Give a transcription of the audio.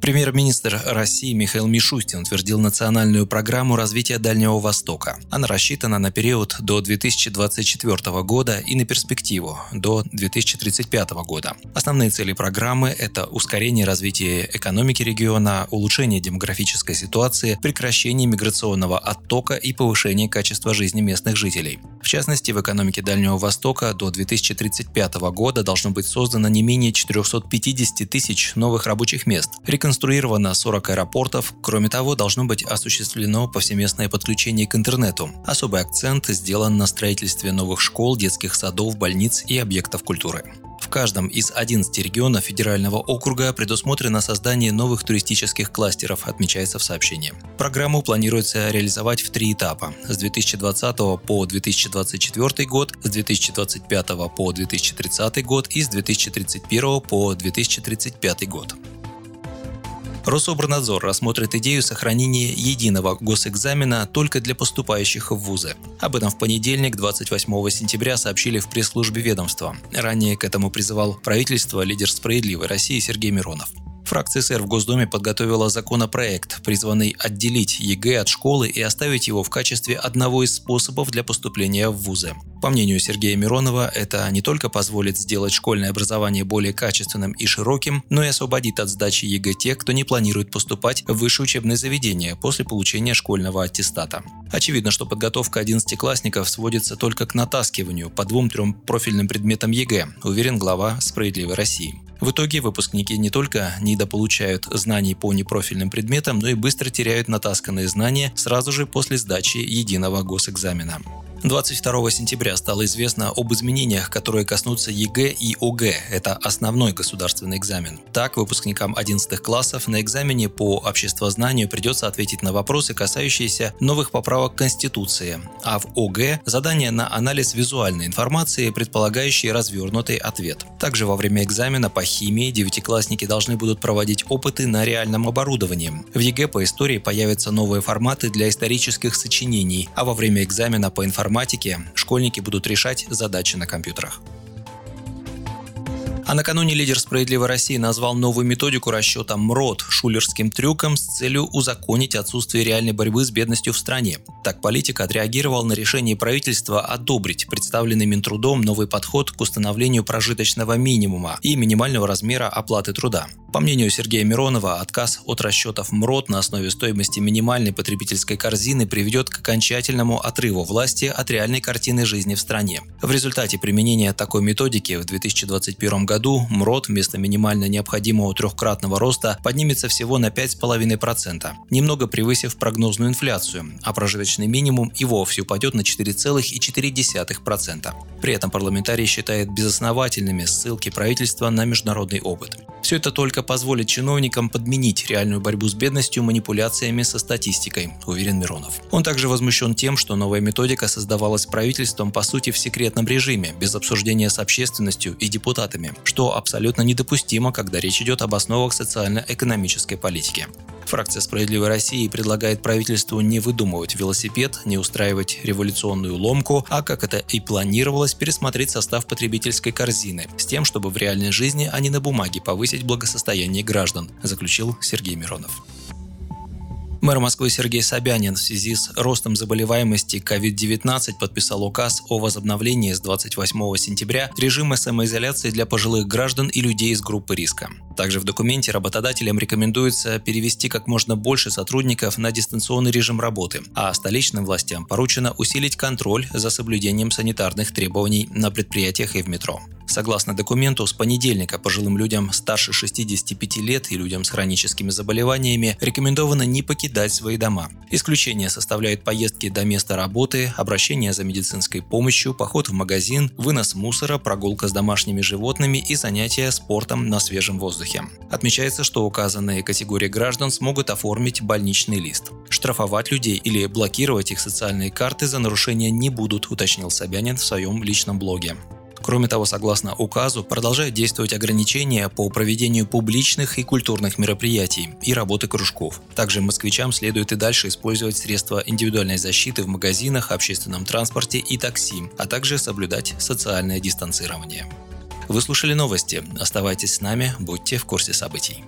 Премьер-министр России Михаил Мишустин утвердил национальную программу развития Дальнего Востока. Она рассчитана на период до 2024 года и на перспективу до 2035 года. Основные цели программы – это ускорение развития экономики региона, улучшение демографической ситуации, прекращение миграционного оттока и повышение качества жизни местных жителей. В частности, в экономике Дальнего Востока до 2035 года должно быть создано не менее 450 тысяч новых рабочих мест, реконструировано 40 аэропортов. Кроме того, должно быть осуществлено повсеместное подключение к интернету. Особый акцент сделан на строительстве новых школ, детских садов, больниц и объектов культуры. В каждом из 11 регионов федерального округа предусмотрено создание новых туристических кластеров, отмечается в сообщении. Программу планируется реализовать в три этапа – с 2020 по 2024 год, с 2025 по 2030 год и с 2031 по 2035 год. Рособорнадзор рассмотрит идею сохранения единого госэкзамена только для поступающих в вузы. Об этом в понедельник, 28 сентября, сообщили в пресс-службе ведомства. Ранее к этому призывал правительство лидер «Справедливой России» Сергей Миронов. Фракция СР в Госдуме подготовила законопроект, призванный отделить ЕГЭ от школы и оставить его в качестве одного из способов для поступления в вузы. По мнению Сергея Миронова, это не только позволит сделать школьное образование более качественным и широким, но и освободит от сдачи ЕГЭ тех, кто не планирует поступать в высшее учебное заведение после получения школьного аттестата. Очевидно, что подготовка 11-классников сводится только к натаскиванию по двум-трем профильным предметам ЕГЭ, уверен глава «Справедливой России». В итоге выпускники не только недополучают знаний по непрофильным предметам, но и быстро теряют натасканные знания сразу же после сдачи единого госэкзамена. 22 сентября стало известно об изменениях, которые коснутся ЕГЭ и ОГЭ. Это основной государственный экзамен. Так, выпускникам 11 классов на экзамене по обществознанию придется ответить на вопросы, касающиеся новых поправок Конституции, а в ОГЭ – задание на анализ визуальной информации, предполагающий развернутый ответ. Также во время экзамена по химии девятиклассники должны будут проводить опыты на реальном оборудовании. В ЕГЭ по истории появятся новые форматы для исторических сочинений, а во время экзамена по информации информатике школьники будут решать задачи на компьютерах. А накануне лидер «Справедливой России» назвал новую методику расчета МРОТ шулерским трюком с целью узаконить отсутствие реальной борьбы с бедностью в стране. Так политик отреагировал на решение правительства одобрить представленный Минтрудом новый подход к установлению прожиточного минимума и минимального размера оплаты труда. По мнению Сергея Миронова, отказ от расчетов МРОТ на основе стоимости минимальной потребительской корзины приведет к окончательному отрыву власти от реальной картины жизни в стране. В результате применения такой методики в 2021 году МРОД вместо минимально необходимого трехкратного роста поднимется всего на 5,5%, немного превысив прогнозную инфляцию, а прожиточный минимум и вовсе упадет на 4,4%. При этом парламентарий считает безосновательными ссылки правительства на международный опыт. Все это только позволит чиновникам подменить реальную борьбу с бедностью манипуляциями со статистикой, уверен Миронов. Он также возмущен тем, что новая методика создавалась правительством по сути в секретном режиме, без обсуждения с общественностью и депутатами, что абсолютно недопустимо, когда речь идет об основах социально-экономической политики. Фракция «Справедливой России» предлагает правительству не выдумывать велосипед, не устраивать революционную ломку, а, как это и планировалось, пересмотреть состав потребительской корзины, с тем, чтобы в реальной жизни, а не на бумаге повысить благосостояние граждан, заключил Сергей Миронов. Мэр Москвы Сергей Собянин в связи с ростом заболеваемости COVID-19 подписал указ о возобновлении с 28 сентября режима самоизоляции для пожилых граждан и людей из группы риска. Также в документе работодателям рекомендуется перевести как можно больше сотрудников на дистанционный режим работы, а столичным властям поручено усилить контроль за соблюдением санитарных требований на предприятиях и в метро. Согласно документу, с понедельника пожилым людям старше 65 лет и людям с хроническими заболеваниями рекомендовано не покидать свои дома. Исключение составляют поездки до места работы, обращение за медицинской помощью, поход в магазин, вынос мусора, прогулка с домашними животными и занятия спортом на свежем воздухе. Отмечается, что указанные категории граждан смогут оформить больничный лист. Штрафовать людей или блокировать их социальные карты за нарушение не будут, уточнил Собянин в своем личном блоге. Кроме того, согласно указу, продолжают действовать ограничения по проведению публичных и культурных мероприятий и работы кружков. Также москвичам следует и дальше использовать средства индивидуальной защиты в магазинах, общественном транспорте и такси, а также соблюдать социальное дистанцирование. Вы слушали новости. Оставайтесь с нами, будьте в курсе событий.